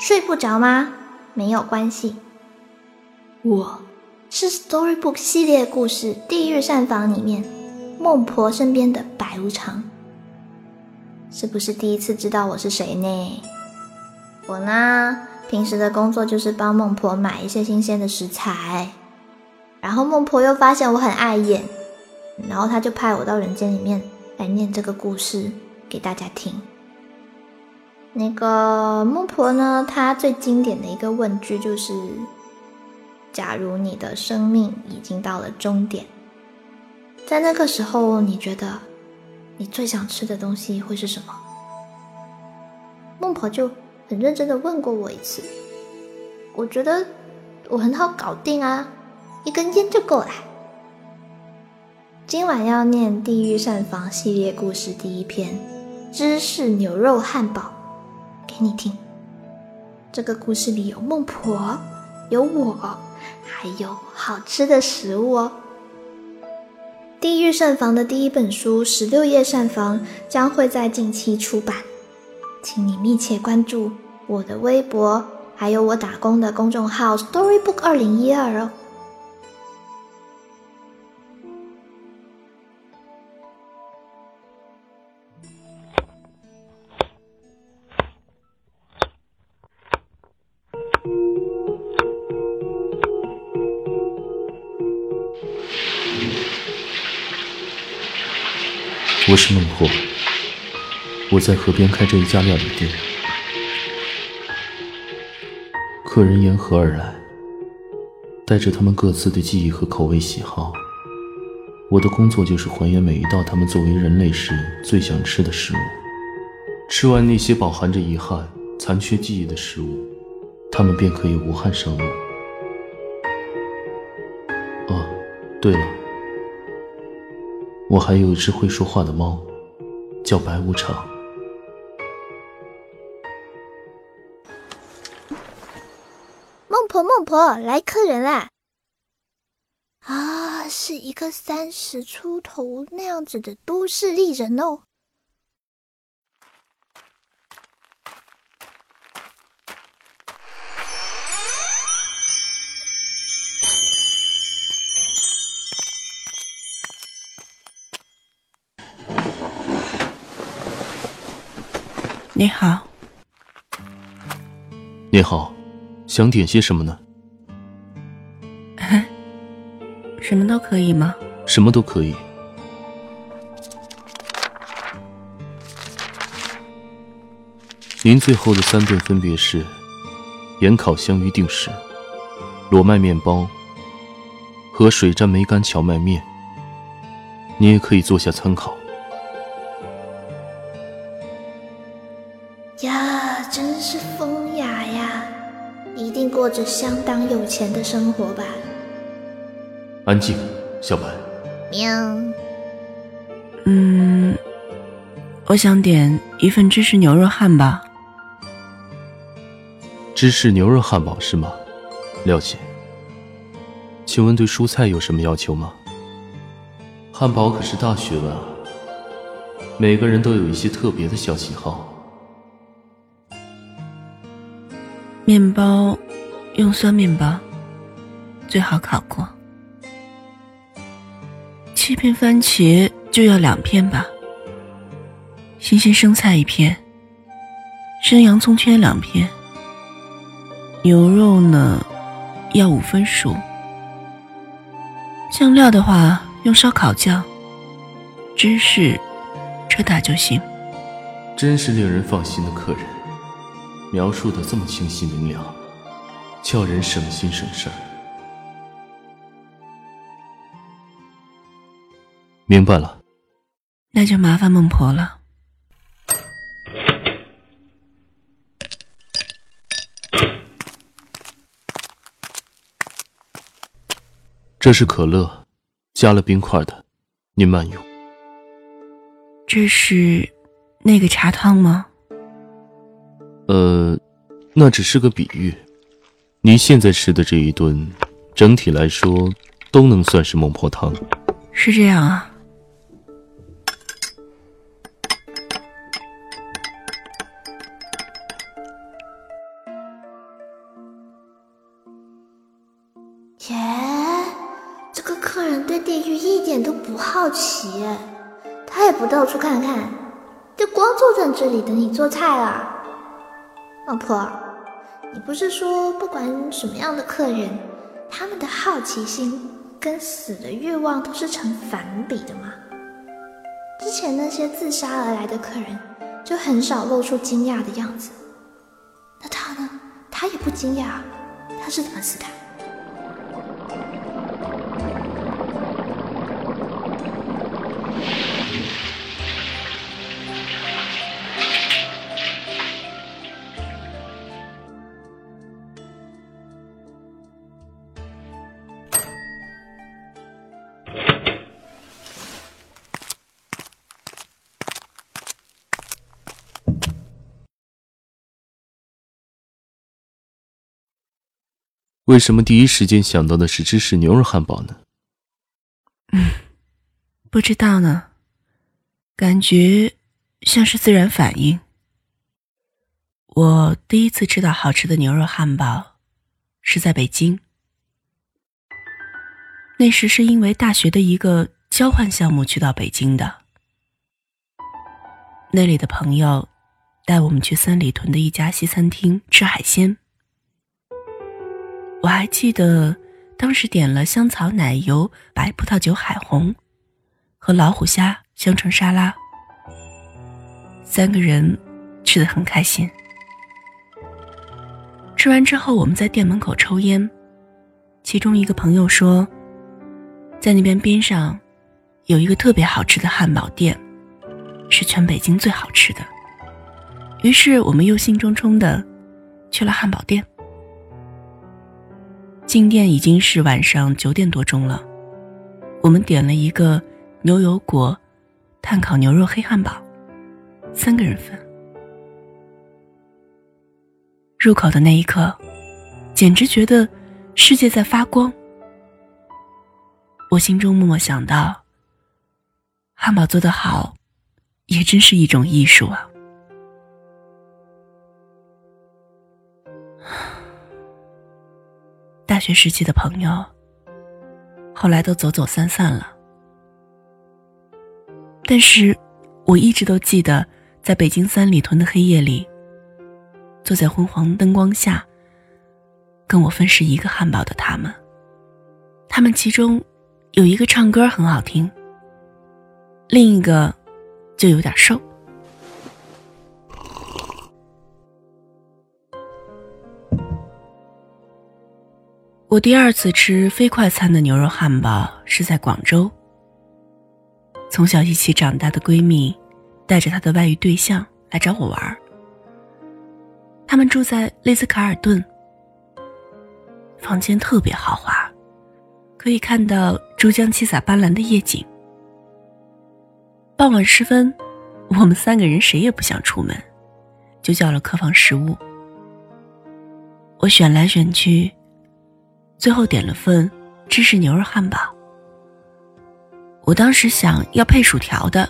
睡不着吗？没有关系，我是 Storybook 系列故事《地狱膳房》里面孟婆身边的白无常。是不是第一次知道我是谁呢？我呢，平时的工作就是帮孟婆买一些新鲜的食材，然后孟婆又发现我很碍眼，然后她就派我到人间里面来念这个故事给大家听。那个孟婆呢，她最经典的一个问句就是：假如你的生命已经到了终点，在那个时候，你觉得你最想吃的东西会是什么？孟婆就。很认真的问过我一次，我觉得我很好搞定啊，一根烟就够了。今晚要念《地狱膳房》系列故事第一篇《芝士牛肉汉堡》给你听。这个故事里有孟婆，有我，还有好吃的食物哦。《地狱膳房》的第一本书《十六夜膳房》将会在近期出版。请你密切关注我的微博，还有我打工的公众号 Storybook 二零一二哦。我是孟婆。我在河边开着一家料理店，客人沿河而来，带着他们各自的记忆和口味喜好。我的工作就是还原每一道他们作为人类时最想吃的食物。吃完那些饱含着遗憾、残缺记忆的食物，他们便可以无憾生路。哦，对了，我还有一只会说话的猫，叫白无常。孟婆孟婆来客人啦！啊，是一个三十出头那样子的都市丽人哦。你好，你好。想点些什么呢？什么都可以吗？什么都可以。您最后的三顿分别是：盐烤香芋定时、裸麦面包和水蘸梅干荞麦面。你也可以做下参考。相当有钱的生活吧？安静，小白。喵。嗯，我想点一份芝士牛肉汉堡。芝士牛肉汉堡是吗？了解。请问对蔬菜有什么要求吗？汉堡可是大学问啊，每个人都有一些特别的小喜好。面包用酸面包，最好烤过。切片番茄就要两片吧。新鲜生菜一片，生洋葱圈两片。牛肉呢，要五分熟。酱料的话用烧烤酱。芝士，车打就行。真是令人放心的客人。描述的这么清晰明了，叫人省心省事儿。明白了，那就麻烦孟婆了。这是可乐，加了冰块的，您慢用。这是那个茶汤吗？呃，那只是个比喻。你现在吃的这一顿，整体来说都能算是孟婆汤。是这样啊。耶，这个客人对地狱一点都不好奇，他也不到处看看，就光坐在这里等你做菜了，老婆，你不是说不管什么样的客人，他们的好奇心跟死的欲望都是成反比的吗？之前那些自杀而来的客人就很少露出惊讶的样子，那他呢？他也不惊讶，他是怎么死的？为什么第一时间想到的是芝士牛肉汉堡呢？嗯，不知道呢，感觉像是自然反应。我第一次吃到好吃的牛肉汉堡，是在北京。那时是因为大学的一个交换项目去到北京的，那里的朋友带我们去三里屯的一家西餐厅吃海鲜。我还记得，当时点了香草奶油白葡萄酒海虹，和老虎虾香橙沙拉，三个人吃的很开心。吃完之后，我们在店门口抽烟，其中一个朋友说，在那边边上有一个特别好吃的汉堡店，是全北京最好吃的。于是我们又兴冲冲的去了汉堡店。进店已经是晚上九点多钟了，我们点了一个牛油果炭烤牛肉黑汉堡，三个人份。入口的那一刻，简直觉得世界在发光。我心中默默想到：汉堡做得好，也真是一种艺术啊。大学时期的朋友，后来都走走散散了。但是，我一直都记得，在北京三里屯的黑夜里，坐在昏黄灯光下，跟我分食一个汉堡的他们。他们其中有一个唱歌很好听，另一个就有点瘦。我第二次吃非快餐的牛肉汉堡是在广州。从小一起长大的闺蜜，带着她的外遇对象来找我玩儿他们住在丽兹卡尔顿，房间特别豪华，可以看到珠江七彩斑斓的夜景。傍晚时分，我们三个人谁也不想出门，就叫了客房食物。我选来选去。最后点了份芝士牛肉汉堡。我当时想要配薯条的，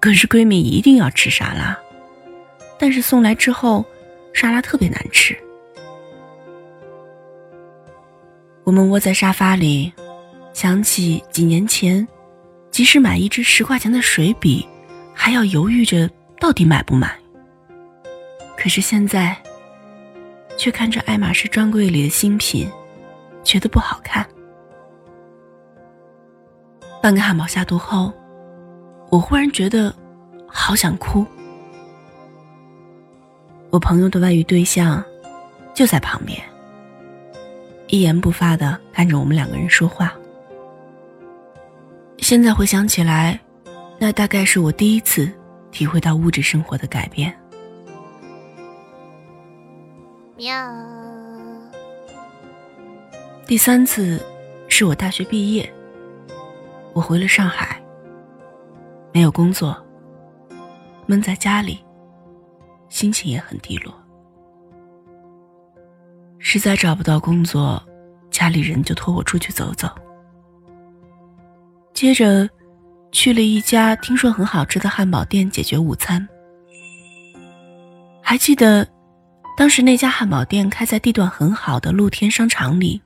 可是闺蜜一定要吃沙拉，但是送来之后，沙拉特别难吃。我们窝在沙发里，想起几年前，即使买一支十块钱的水笔，还要犹豫着到底买不买。可是现在，却看着爱马仕专柜里的新品。觉得不好看。半个汉堡下肚后，我忽然觉得好想哭。我朋友的外遇对象就在旁边，一言不发的看着我们两个人说话。现在回想起来，那大概是我第一次体会到物质生活的改变。喵。第三次是我大学毕业，我回了上海，没有工作，闷在家里，心情也很低落。实在找不到工作，家里人就托我出去走走。接着，去了一家听说很好吃的汉堡店解决午餐。还记得，当时那家汉堡店开在地段很好的露天商场里。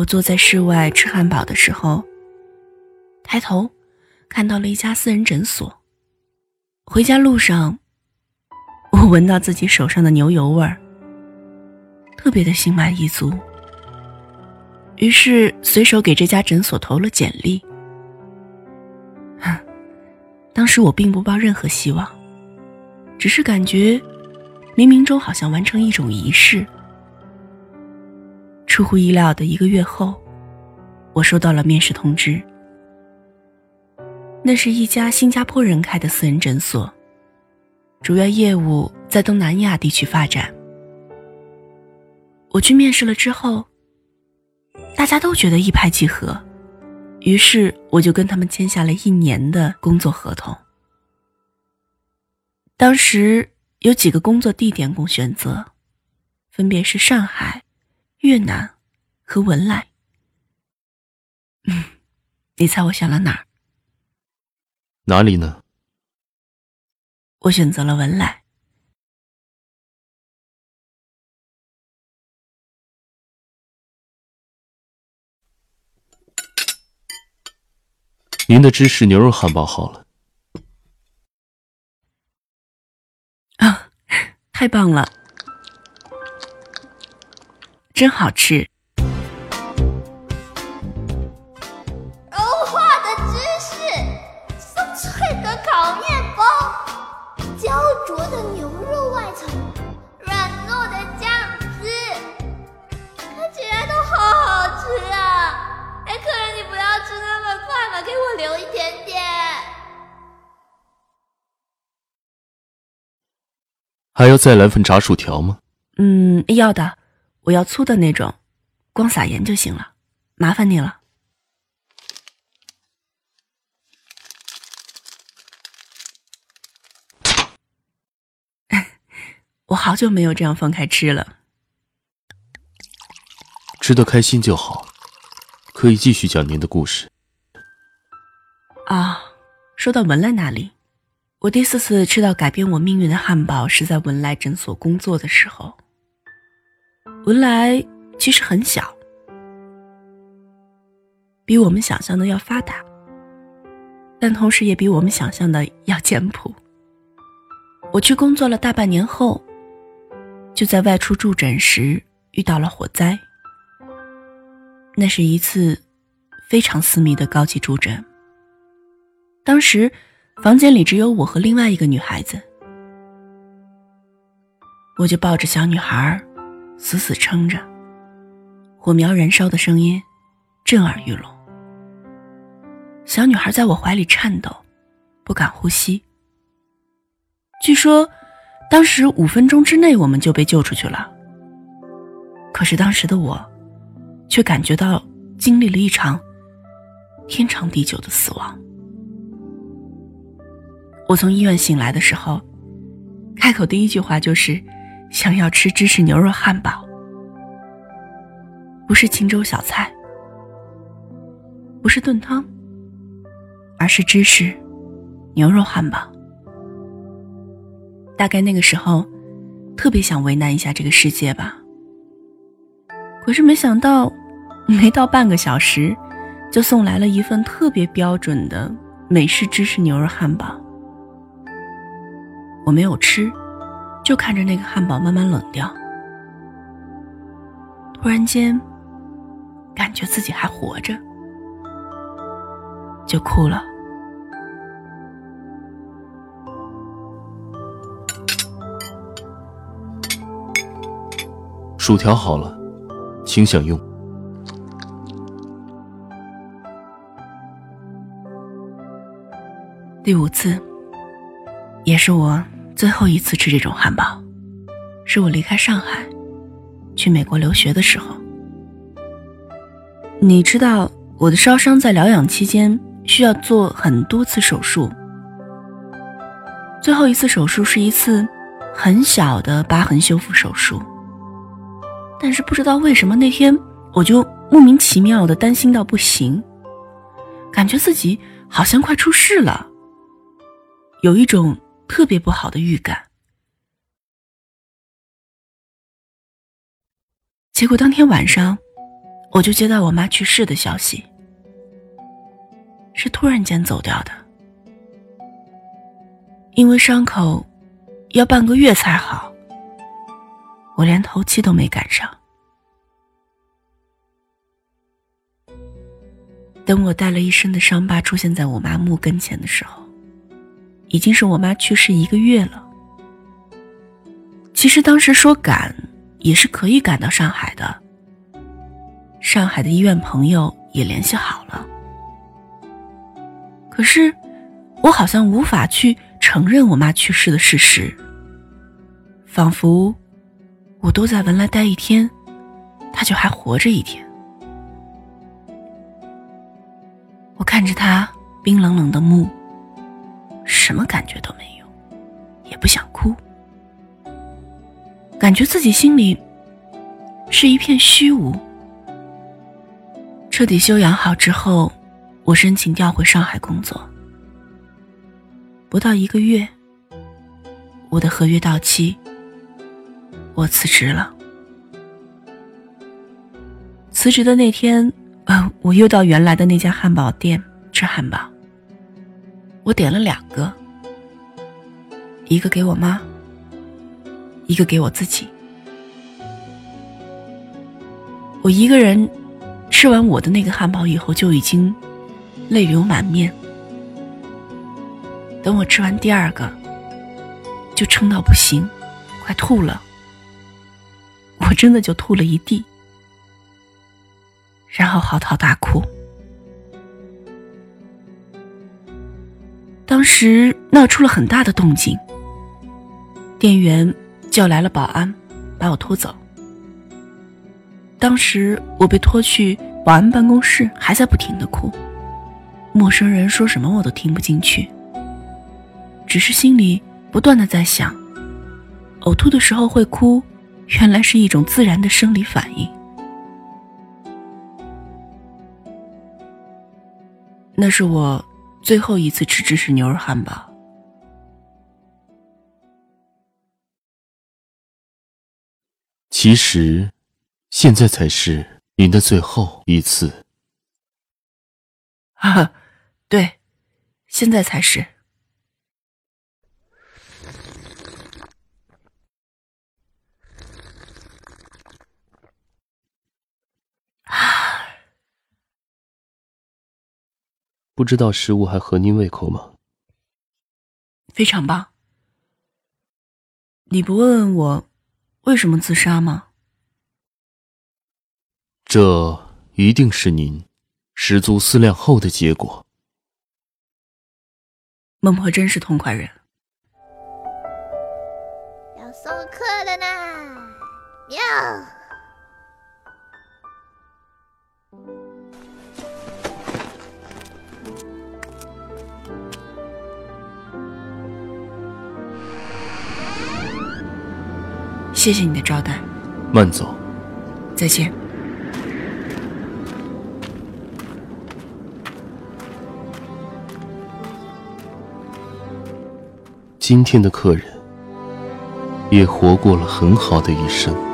我坐在室外吃汉堡的时候，抬头看到了一家私人诊所。回家路上，我闻到自己手上的牛油味儿，特别的心满意足。于是随手给这家诊所投了简历。当时我并不抱任何希望，只是感觉冥冥中好像完成一种仪式。出乎意料的一个月后，我收到了面试通知。那是一家新加坡人开的私人诊所，主要业务在东南亚地区发展。我去面试了之后。大家都觉得一拍即合，于是我就跟他们签下了一年的工作合同。当时有几个工作地点供选择，分别是上海、越南和文莱。嗯，你猜我选了哪儿？哪里呢？我选择了文莱。您的芝士牛肉汉堡好了。啊，太棒了，真好吃。融化的芝士，酥脆的烤面包，焦灼的牛肉外层，软糯的酱汁，看起来都好好吃啊！哎，客人，你不要吃那么快嘛，给我留一点点。还要再来份炸薯条吗？嗯，要的，我要粗的那种，光撒盐就行了，麻烦你了。我好久没有这样放开吃了。吃的开心就好，可以继续讲您的故事。啊，说到文莱那里，我第四次吃到改变我命运的汉堡是在文莱诊所工作的时候。文莱其实很小，比我们想象的要发达，但同时也比我们想象的要简朴。我去工作了大半年后，就在外出助诊时遇到了火灾。那是一次非常私密的高级助诊。当时房间里只有我和另外一个女孩子，我就抱着小女孩，死死撑着。火苗燃烧的声音震耳欲聋。小女孩在我怀里颤抖，不敢呼吸。据说，当时五分钟之内我们就被救出去了。可是当时的我，却感觉到经历了一场天长地久的死亡。我从医院醒来的时候，开口第一句话就是想要吃芝士牛肉汉堡，不是清粥小菜，不是炖汤，而是芝士牛肉汉堡。大概那个时候，特别想为难一下这个世界吧。可是没想到，没到半个小时，就送来了一份特别标准的美式芝士牛肉汉堡。我没有吃，就看着那个汉堡慢慢冷掉。突然间，感觉自己还活着，就哭了。薯条好了，请享用。第五次，也是我最后一次吃这种汉堡，是我离开上海，去美国留学的时候。你知道，我的烧伤在疗养期间需要做很多次手术，最后一次手术是一次很小的疤痕修复手术。但是不知道为什么那天我就莫名其妙的担心到不行，感觉自己好像快出事了，有一种特别不好的预感。结果当天晚上，我就接到我妈去世的消息，是突然间走掉的，因为伤口要半个月才好，我连头七都没赶上。等我带了一身的伤疤出现在我妈墓跟前的时候，已经是我妈去世一个月了。其实当时说赶。也是可以赶到上海的。上海的医院朋友也联系好了，可是我好像无法去承认我妈去世的事实，仿佛我都在文莱待一天，她就还活着一天。我看着她冰冷冷的目，什么感觉都没有，也不想哭。感觉自己心里是一片虚无。彻底休养好之后，我申请调回上海工作。不到一个月，我的合约到期，我辞职了。辞职的那天，啊，我又到原来的那家汉堡店吃汉堡。我点了两个，一个给我妈。一个给我自己，我一个人吃完我的那个汉堡以后，就已经泪流满面。等我吃完第二个，就撑到不行，快吐了。我真的就吐了一地，然后嚎啕大哭。当时闹出了很大的动静，店员。叫来了保安，把我拖走。当时我被拖去保安办公室，还在不停的哭。陌生人说什么我都听不进去，只是心里不断的在想：呕吐的时候会哭，原来是一种自然的生理反应。那是我最后一次吃芝士牛肉汉堡。其实，现在才是您的最后一次。啊，对，现在才是。不知道食物还合您胃口吗？非常棒。你不问问我？为什么自杀吗？这一定是您十足思量后的结果。孟婆真是痛快人。要送客了呢，喵。谢谢你的招待，慢走。再见。今天的客人也活过了很好的一生。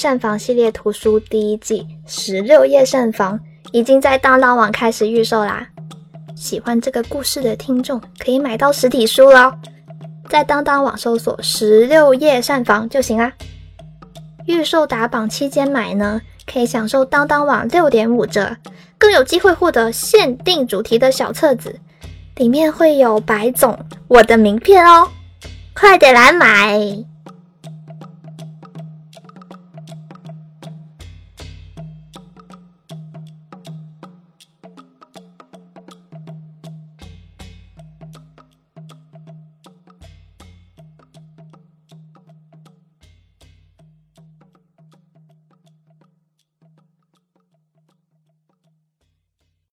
膳房系列图书第一季十六夜膳房已经在当当网开始预售啦！喜欢这个故事的听众可以买到实体书喽，在当当网搜索“十六夜膳房”就行啦。预售打榜期间买呢，可以享受当当网六点五折，更有机会获得限定主题的小册子，里面会有白总我的名片哦，快点来买！